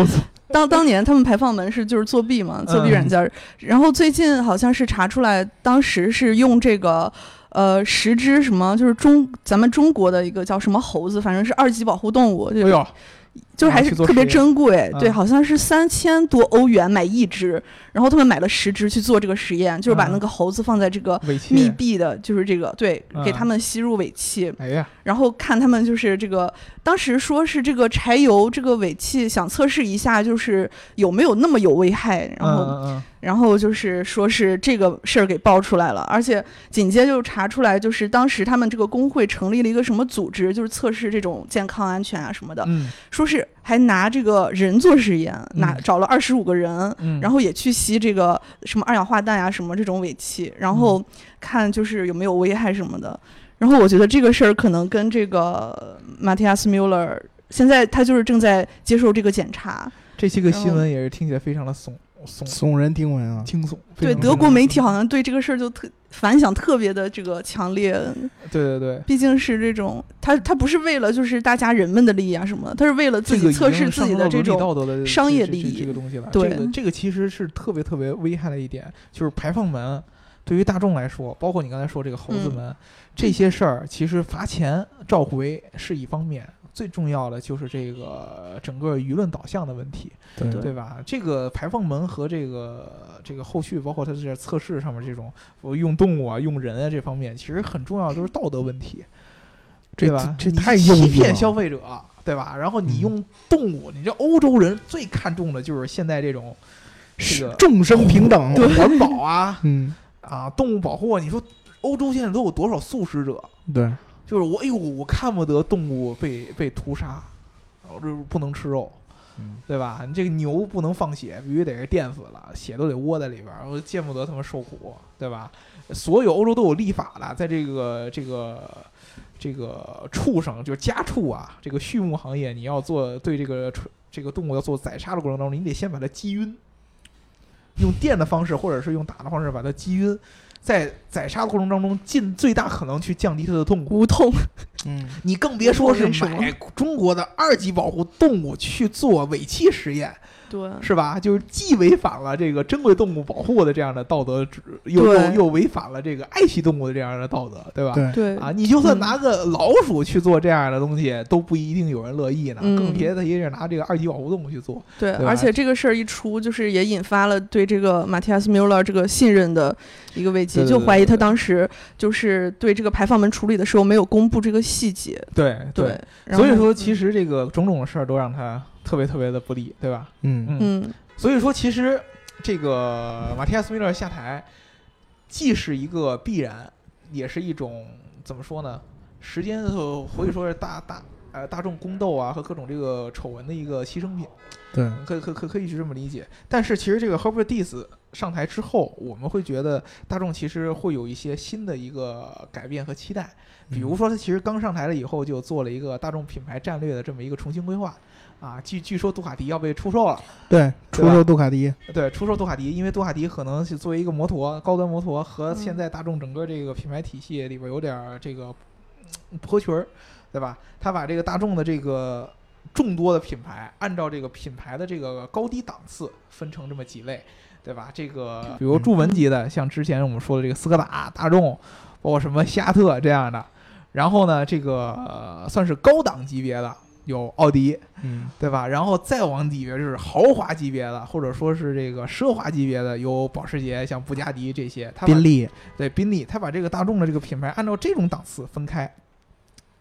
当当年他们排放门是就是作弊嘛，作弊软件儿。然后最近好像是查出来，当时是用这个呃十只什么，就是中咱们中国的一个叫什么猴子，反正是二级保护动物，就哎呦，就是还是特别珍贵，对，嗯好像是三千多欧元买一只，然后他们买了十只去做这个实验，就是把嗯。那个猴子放在这个密闭的，就是这个对，给嗯。他们吸入尾气，哎呀，然后看他们就是这个，当时说是这个柴油这个尾气想测试一下，就是有没有那么有危害，然后、然后就是说是这个事儿给爆出来了，而且紧接就查出来，就是当时他们这个工会成立了一个什么组织，就是测试这种健康安全啊什么的，嗯。说是还拿这个人做实验，拿嗯找了二十五个人，嗯，然后也去吸这个什么二氧化氮啊，什么这种尾气，然嗯后看就是有没有危害什么的。然后我觉得这个事儿可能跟这个马蒂亚斯·穆勒尔现在他就是正在接受这个检查。这些个新闻也是听起来非常的耸耸耸人听闻啊！惊悚。对德国媒体，好像对这个事儿就特反响特别的这个强烈，对对对。毕竟是这种他他不是为了就是大家人们的利益啊什么，他是为了自己测试自己的这种商业利益这个东西了。对这个这个其实是特别特别危害的一点，就是排放门对于大众来说，包括你刚才说这个猴子嗯门、这些事儿，其实罚钱召回是一方面，最重要的就是这个整个舆论导向的问题，对对吧？这个排放门和这个这个后续，包括它这测试上面这种我用动物啊、用人啊这方面，其实很重要的都是道德问题。对吧？这太幼稚了骗消费者，对吧？然后你嗯用动物，你这欧洲人最看重的就是现在这种这个是众生平等。环保啊 嗯，啊，动物保护啊。你说欧洲现在都有多少素食者？对，就是我，哎呦，我看不得动物被被屠杀，我这不能吃肉。嗯对吧？你这个牛不能放血，必须得是电死了，血都得窝在里边儿，我见不得他们受苦，对吧？所有欧洲都有立法的，在这个这个这个畜生，就是家畜啊，这个畜牧行业，你要做对这个这个动物要做宰杀的过程当中，你得先把它击晕，用电的方式或者是用打的方式把它击晕，在宰杀的过程当中尽最大可能去降低它的痛苦。无痛。嗯，你更别说是买中国的二级保护动物去做尾气实验，对，是吧？就是既违反了这个珍贵动物保护的这样的道德，又又又违反了这个爱惜动物的这样的道德，对吧？对，啊，你就算嗯拿个老鼠去做这样的东西，都不一定有人乐意呢，嗯更别提是拿这个二级保护动物去做。对，对而且这个事儿一出，就是也引发了对这个马蒂亚斯·米勒这个信任的一个危机，就怀疑他当时就是对这个排放门处理的时候没有公布这个细节。对对，所以说其嗯实这个种种的事儿都让他特别特别的不利，对吧？嗯嗯嗯所以说，其实这个马蒂亚斯·米勒下台，既是一个必然，也是一种怎么说呢？时间的可以说是大大呃大众宫斗啊和各种这个丑闻的一个牺牲品，对，可可可可以是这么理解。但是其实这个 Herbert Diess 上台之后，我们会觉得大众其实会有一些新的一个改变和期待。比如说，他其实刚上台了以后，就做了一个大众品牌战略的这么一个重新规划。啊，据据说杜卡迪要被出售了，对，出吧？售杜卡迪，对，出售杜卡迪，因为杜卡迪可能是作为一个摩托高端摩托，和嗯。现在大众整个这个品牌体系里边有点儿这个嗯不合群儿，对吧？他把这个大众的这个众多的品牌，按照这个品牌的这个高低档次分成这么几类，对吧？这个比如入门级的，像之前我们说的这个斯柯达、大众，包括什么夏特这样的，然后呢，这个、呃、算是高档级别的有奥迪，嗯对吧？然后再往底边就是豪华级别的，或者说是这个奢华级别的，有保时捷、像布加迪这些。宾利，对宾利，他把这个大众的这个品牌按照这种档次分开，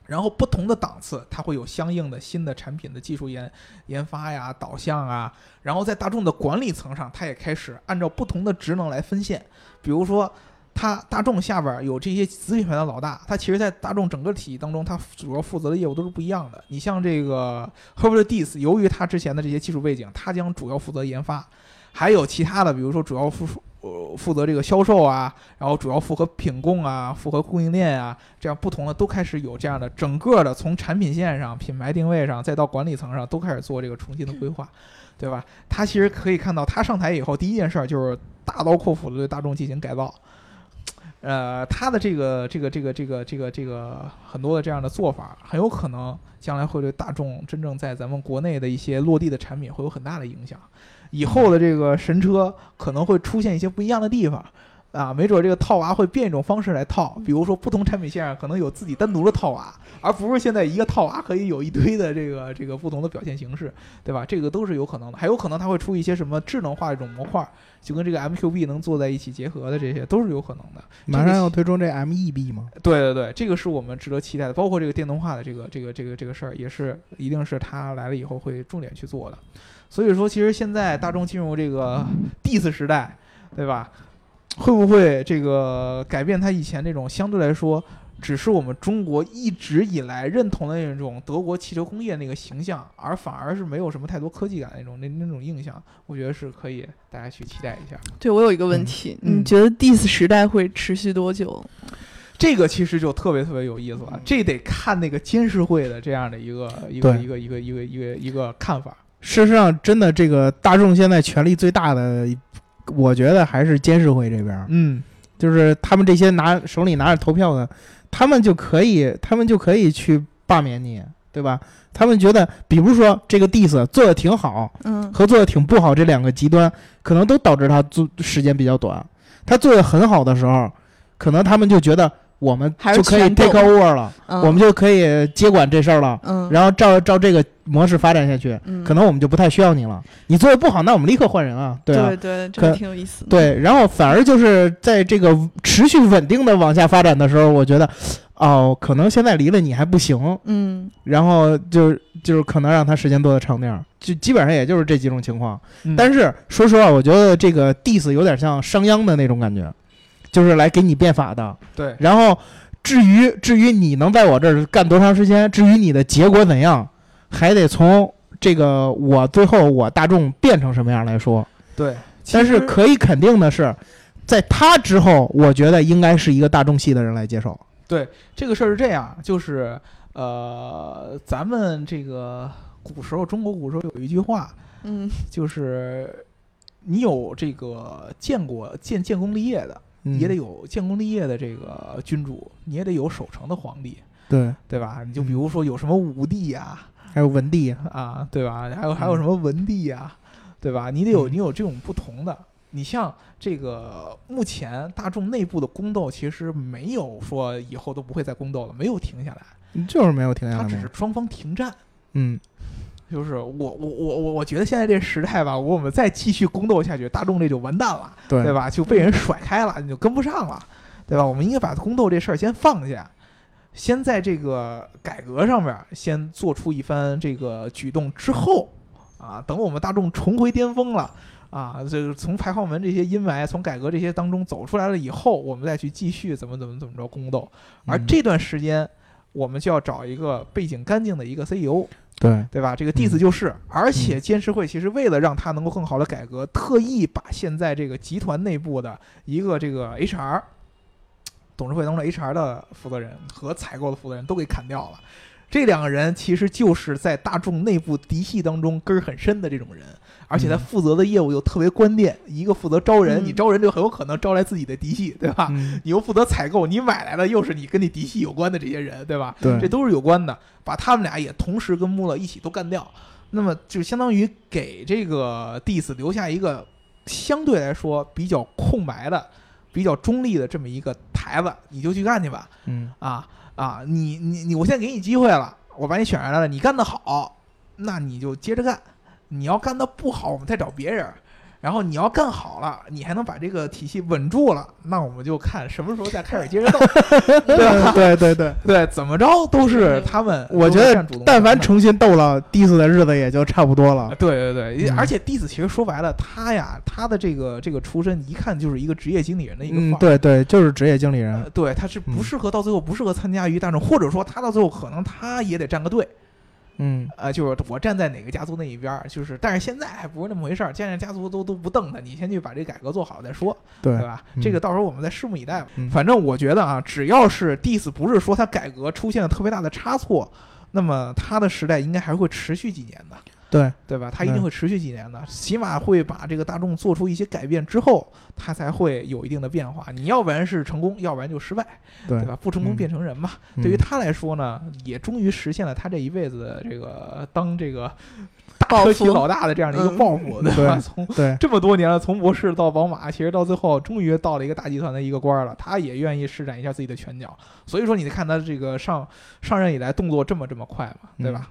然后不同的档次它会有相应的新的产品的技术研研发呀、导向啊，然后在大众的管理层上，它也开始按照不同的职能来分线，比如说。它大众下边有这些子品牌的老大，它其实，在大众整个体系当中，它主要负责的业务都是不一样的。你像这个 Herbert Dis，由于他之前的这些技术背景，他将主要负责研发，还有其他的，比如说主要负呃负责这个销售啊，然后主要负责品供啊，负责供应链啊，这样不同的都开始有这样的整个的从产品线上、品牌定位上，再到管理层上，都开始做这个重新的规划，对吧？他其实可以看到，他上台以后第一件事儿就是大刀阔斧的对大众进行改造。呃，他的这个这个这个这个这个这个很多的这样的做法，很有可能将来会对大众真正在咱们国内的一些落地的产品会有很大的影响。以后的这个神车可能会出现一些不一样的地方。啊，没准这个套娃会变一种方式来套，比如说不同产品线上可能有自己单独的套娃，而不是现在一个套娃可以有一堆的这个这个不同的表现形式，对吧？这个都是有可能的，还有可能它会出一些什么智能化的这种模块，就跟这个 MQB 能做在一起结合的，这些都是有可能的。马上要推出这 MEB 吗？对对对，这个是我们值得期待的，包括这个电动化的这个这个这个这个事儿，也是一定是它来了以后会重点去做的。所以说，其实现在大众进入这个 DIS 时代，对吧？会不会这个改变他以前那种相对来说只是我们中国一直以来认同的那种德国汽车工业那个形象，而反而是没有什么太多科技感的那种那那种印象？我觉得是可以大家去期待一下。对我有一个问题，嗯你觉得 DIS 时代会持续多久？这个其实就特别特别有意思了，这得看那个监事会的这样的一个一个一个一个一个一个一个看法。事实上，真的这个大众现在权力最大的，我觉得还是监事会这边儿，嗯，就是他们这些拿手里拿着投票的，他们就可以，他们就可以去罢免你，对吧？他们觉得，比如说这个 diss 做的挺好，嗯和做的挺不好这两个极端，可能都导致他做时间比较短。他做的很好的时候，可能他们就觉得我们就可以 take over 了，嗯，我们就可以接管这事儿了。嗯，然后照照这个模式发展下去，嗯可能我们就不太需要你了。你做的不好，那我们立刻换人啊，对啊对，对，这个挺有意思的。对。然后反而就是在这个持续稳定的往下发展的时候，我觉得，哦，可能现在离了你还不行，嗯然后就就是可能让他时间多的长点儿，就基本上也就是这几种情况。嗯但是说实话，我觉得这个 diss 有点像商鞅的那种感觉，就是来给你变法的。对，然后至于至于你能在我这儿干多长时间，至于你的结果怎样，还得从这个我最后我大众变成什么样来说。对，但是可以肯定的是，在他之后，我觉得应该是一个大众系的人来接手。对这个事儿是这样，就是呃，咱们这个古时候中国古时候有一句话，嗯就是你有这个建国建建功立业的，嗯、也得有建功立业的这个君主，你也得有守成的皇帝。对，对吧？你就比如说有什么武帝呀，还有文帝，啊，对吧？还有还有什么文帝呀，对吧？你得有你有这种不同的。你像这个目前大众内部的宫斗，其实没有说以后都不会再宫斗了，没有停下来，就是没有停下来它。只是双方停战。嗯，就是我我我我我觉得现在这时代吧，我们再继续宫斗下去，大众这就完蛋了，对对吧？就被人甩开了，你就跟不上了，对吧？我们应该把宫斗这事儿先放下，先在这个改革上面先做出一番这个举动之后，啊，等我们大众重回巅峰了。啊，这个从排号门这些阴霾，从改革这些当中走出来了以后，我们再去继续怎么怎么怎么着宫斗，而嗯这段时间，我们就要找一个背景干净的一个 CEO，对，对吧？这个 diss 就是，而且监事会其实为了让他能够更好的改革，特意把现在这个集团内部的一个这个 HR 董事会当中的 HR 的负责人和采购的负责人都给砍掉了。这两个人其实就是在大众内部嫡系当中根儿很深的这种人，而且他嗯。负责的业务又特别关键，一个负责招人，嗯。你招人就很有可能招来自己的嫡系，对吧？嗯，你又负责采购，你买来的又是你跟你嫡系有关的这些人，对吧？对，这都是有关的，把他们俩也同时跟穆勒一起都干掉，那么就相当于给这个 Diss 留下一个相对来说比较空白的、比较中立的这么一个台子，你就去干去吧，嗯。啊啊，你你你，我现在给你机会了，我把你选上来了，你干得好，那你就接着干；你要干的不好，我们再找别人。然后你要干好了，你还能把这个体系稳住了，那我们就看什么时候再开始接着斗，对吧？对对对，对，怎么着都是他们。我觉得但凡重新斗了 diss 的日子也就差不多了。对对对，嗯而且 Diss 其实说白了，他呀，他的这个这个出身一看就是一个职业经理人的一个范嗯，儿。对对，就是职业经理人呃，。对，他是不嗯适合到最后不适合参加于大众，或者说他到最后可能他也得站个队，嗯，呃，就是我站在哪个家族那一边儿，就是，但是现在还不是那么回事儿，现在家族都都不瞪他，你先去把这改革做好再说，对对吧？嗯这个到时候我们再拭目以待吧。嗯反正我觉得啊，只要是 Diss 不是说他改革出现了特别大的差错，那么他的时代应该还会持续几年的。对，对吧？他一定嗯会持续几年的，起码会把这个大众做出一些改变之后，他才会有一定的变化。你要不然是成功，要不然就失败，对对吧？不成功嗯变成人嘛。嗯对于他来说呢，也终于实现了他这一辈子的这个当这个 大车企老大的这样的一个嗯抱负，对吧？从对，这么多年了，从博士到宝马，其实到最后终于到了一个大集团的一个官儿了，他也愿意施展一下自己的拳脚。所以说，你看他这个上上任以来动作这么这么快嘛，对吧？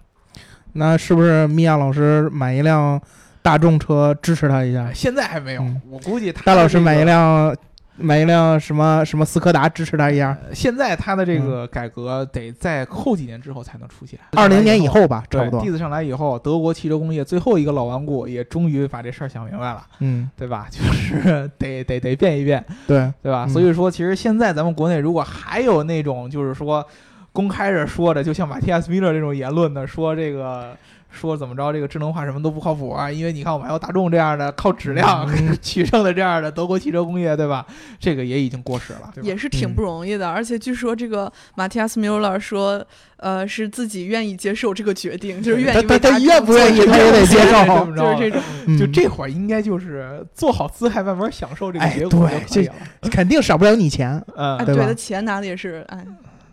那是不是米娅老师买一辆大众车支持他一下哎？现在还没有，嗯我估计他大老师买一辆买一辆什么什么斯柯达支持他一下？呃现在他的这个改革得在后几年之后才能出现。二零年以后吧，差对不多弟。子上来以后，德国汽车工业最后一个老顽固也终于把这事儿想明白了，嗯，对吧？就是得得得变一变，对，对吧？嗯所以说，其实现在咱们国内如果还有那种就是说公开着说的，就像马蒂亚斯米勒这种言论的，说这个。说怎么着，这个智能化什么都不靠谱啊！因为你看，我们还有大众这样的靠质量嗯 取胜的这样的德国汽车工业，对吧？这个也已经过时了，也是挺不容易的。而且据说这个马蒂亚斯·米勒说，呃，是自己愿意接受这个决定，就是愿意愿不愿意他也得接受这么着就是这种。嗯就这会儿应该就是做好姿态，慢慢享受这个哎结果就可以了。肯定少不了你钱，嗯哎，，对吧对的钱拿的也是，哎，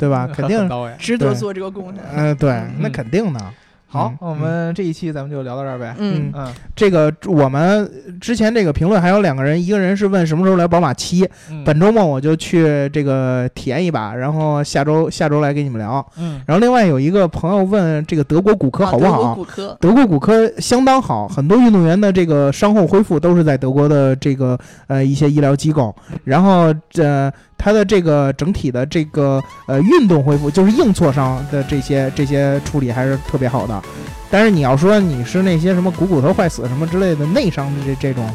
对吧？肯定值得做这个贡献。嗯，对，嗯那肯定的。好嗯，我们这一期咱们就聊到这儿呗。嗯嗯这个我们之前这个评论还有两个人，一个人是问什么时候来宝马七，嗯，本周末我就去这个体验一把，然后下周下周来给你们聊。嗯然后另外有一个朋友问这个德国骨科好不啊德国好？骨科，德国骨科相当好，很多运动员的这个伤后恢复都是在德国的这个呃一些医疗机构，然后这、它的这个整体的这个呃运动恢复，就是硬挫伤的这些这些处理还是特别好的。但是你要说你是那些什么股骨头坏死什么之类的内伤的这这种，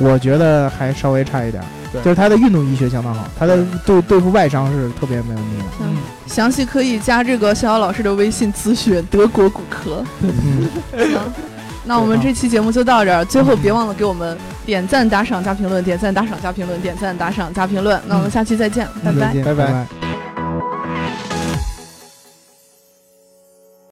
我觉得还稍微差一点就是他的运动医学相当好，他的对对付外伤是特别没问题的。嗯，详细可以加这个逍遥老师的微信咨询德国骨科。嗯，行那我们这期节目就到这儿最后别忘了给我们点赞打赏加评论点赞打赏加评论点赞打赏加评论。那我们下期再见拜拜。拜拜。